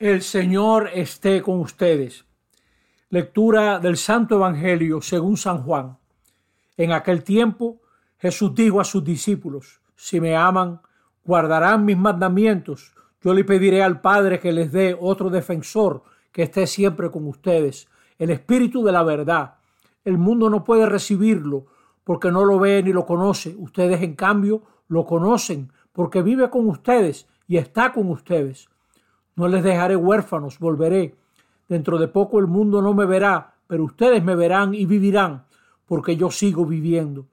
El Señor esté con ustedes. Lectura del Santo Evangelio según San Juan. En aquel tiempo Jesús dijo a sus discípulos, si me aman, guardarán mis mandamientos. Yo le pediré al Padre que les dé otro defensor que esté siempre con ustedes, el Espíritu de la verdad. El mundo no puede recibirlo porque no lo ve ni lo conoce. Ustedes, en cambio, lo conocen porque vive con ustedes y está con ustedes. No les dejaré huérfanos, volveré. Dentro de poco el mundo no me verá, pero ustedes me verán y vivirán, porque yo sigo viviendo.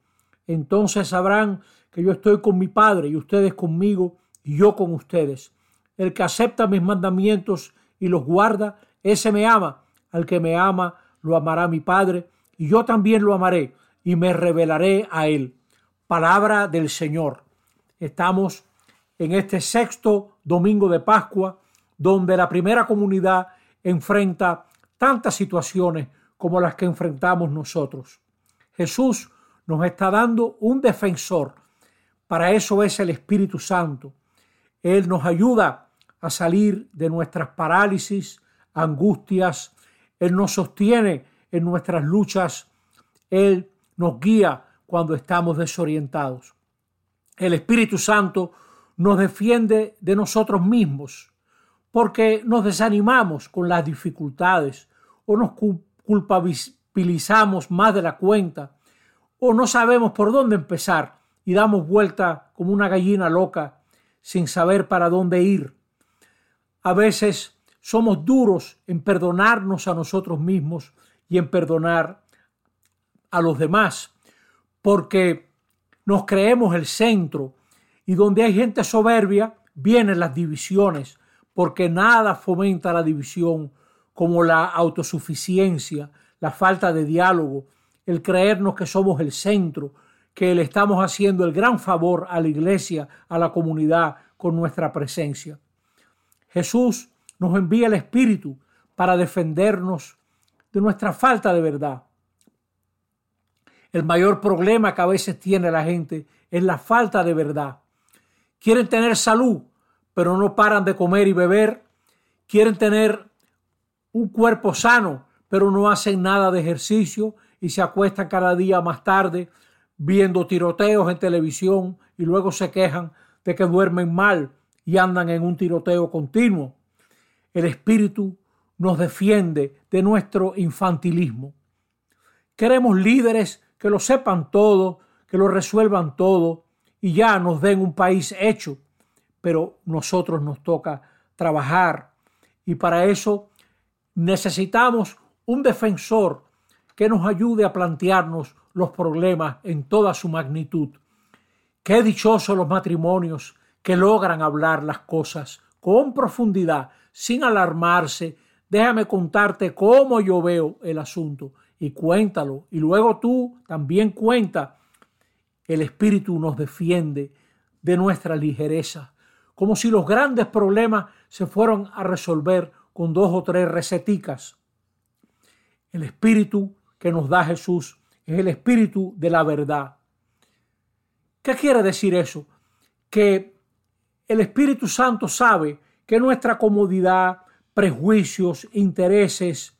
Entonces sabrán que yo estoy con mi Padre y ustedes conmigo y yo con ustedes. El que acepta mis mandamientos y los guarda, ese me ama. Al que me ama, lo amará mi Padre, y yo también lo amaré y me revelaré a él. Palabra del Señor. Estamos en este sexto domingo de Pascua donde la primera comunidad enfrenta tantas situaciones como las que enfrentamos nosotros. Jesús nos está dando un defensor. Para eso es el Espíritu Santo. Él nos ayuda a salir de nuestras parálisis, angustias. Él nos sostiene en nuestras luchas. Él nos guía cuando estamos desorientados. El Espíritu Santo nos defiende de nosotros mismos porque nos desanimamos con las dificultades o nos culpabilizamos más de la cuenta o no sabemos por dónde empezar y damos vuelta como una gallina loca sin saber para dónde ir. A veces somos duros en perdonarnos a nosotros mismos y en perdonar a los demás, porque nos creemos el centro y donde hay gente soberbia vienen las divisiones, porque nada fomenta la división como la autosuficiencia, la falta de diálogo, el creernos que somos el centro, que le estamos haciendo el gran favor a la iglesia, a la comunidad con nuestra presencia. Jesús nos envía el Espíritu para defendernos de nuestra falta de verdad. El mayor problema que a veces tiene la gente es la falta de verdad. Quieren tener salud, pero no paran de comer y beber. Quieren tener un cuerpo sano, pero no hacen nada de ejercicio y se acuestan cada día más tarde viendo tiroteos en televisión y luego se quejan de que duermen mal y andan en un tiroteo continuo. El espíritu nos defiende de nuestro infantilismo. Queremos líderes que lo sepan todo, que lo resuelvan todo y ya nos den un país hecho pero nosotros nos toca trabajar y para eso necesitamos un defensor que nos ayude a plantearnos los problemas en toda su magnitud. Qué dichosos los matrimonios que logran hablar las cosas con profundidad, sin alarmarse. Déjame contarte cómo yo veo el asunto y cuéntalo. Y luego tú también cuenta. El Espíritu nos defiende de nuestra ligereza como si los grandes problemas se fueran a resolver con dos o tres receticas. El espíritu que nos da Jesús es el espíritu de la verdad. ¿Qué quiere decir eso? Que el Espíritu Santo sabe que nuestra comodidad, prejuicios, intereses,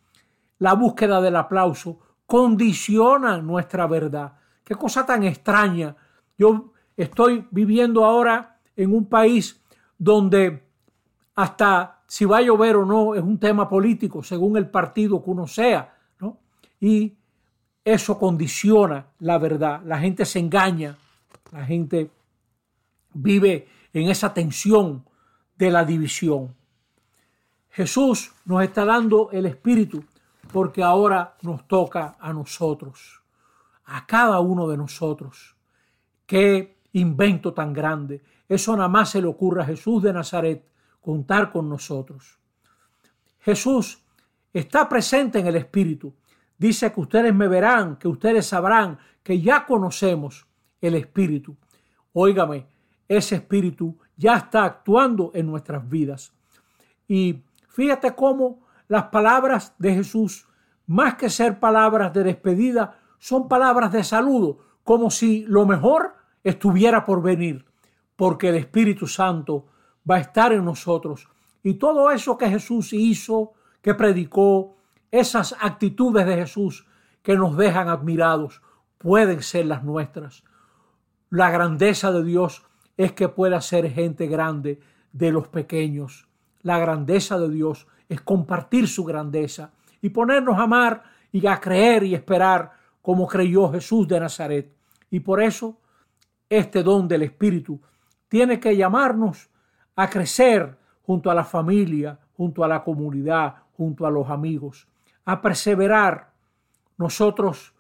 la búsqueda del aplauso, condicionan nuestra verdad. Qué cosa tan extraña. Yo estoy viviendo ahora en un país donde hasta si va a llover o no es un tema político según el partido que uno sea, ¿no? Y eso condiciona la verdad. La gente se engaña, la gente vive en esa tensión de la división. Jesús nos está dando el Espíritu porque ahora nos toca a nosotros, a cada uno de nosotros. Qué invento tan grande. Eso nada más se le ocurre a Jesús de Nazaret contar con nosotros. Jesús está presente en el Espíritu. Dice que ustedes me verán, que ustedes sabrán que ya conocemos el Espíritu. Óigame, ese Espíritu ya está actuando en nuestras vidas. Y fíjate cómo las palabras de Jesús, más que ser palabras de despedida, son palabras de saludo, como si lo mejor estuviera por venir porque el Espíritu Santo va a estar en nosotros Y todo eso que Jesús hizo, que predicó, esas actitudes de Jesús que nos dejan admirados, pueden ser las nuestras. La grandeza de Dios es que pueda ser gente grande de los pequeños. La grandeza de Dios es compartir su grandeza y ponernos a amar y a creer y esperar como creyó Jesús de Nazaret. Y por eso este don del Espíritu tiene que llamarnos a crecer junto a la familia, junto a la comunidad, junto a los amigos, a perseverar. Nosotros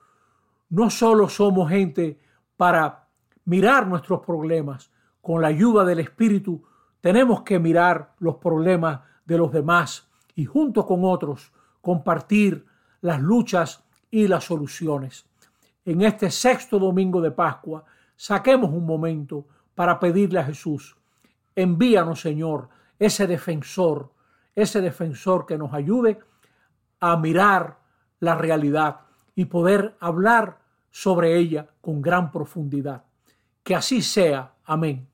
no solo somos gente para mirar nuestros problemas, con la ayuda del Espíritu tenemos que mirar los problemas de los demás y junto con otros compartir las luchas y las soluciones. En este sexto domingo de Pascua, saquemos un momento para pedirle a Jesús, envíanos Señor ese defensor, ese defensor que nos ayude a mirar la realidad y poder hablar sobre ella con gran profundidad. Que así sea. Amén.